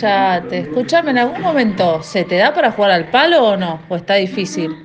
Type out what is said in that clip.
Ya te escuchame, en algún momento, ¿se te da para jugar al palo o no? ¿O está difícil?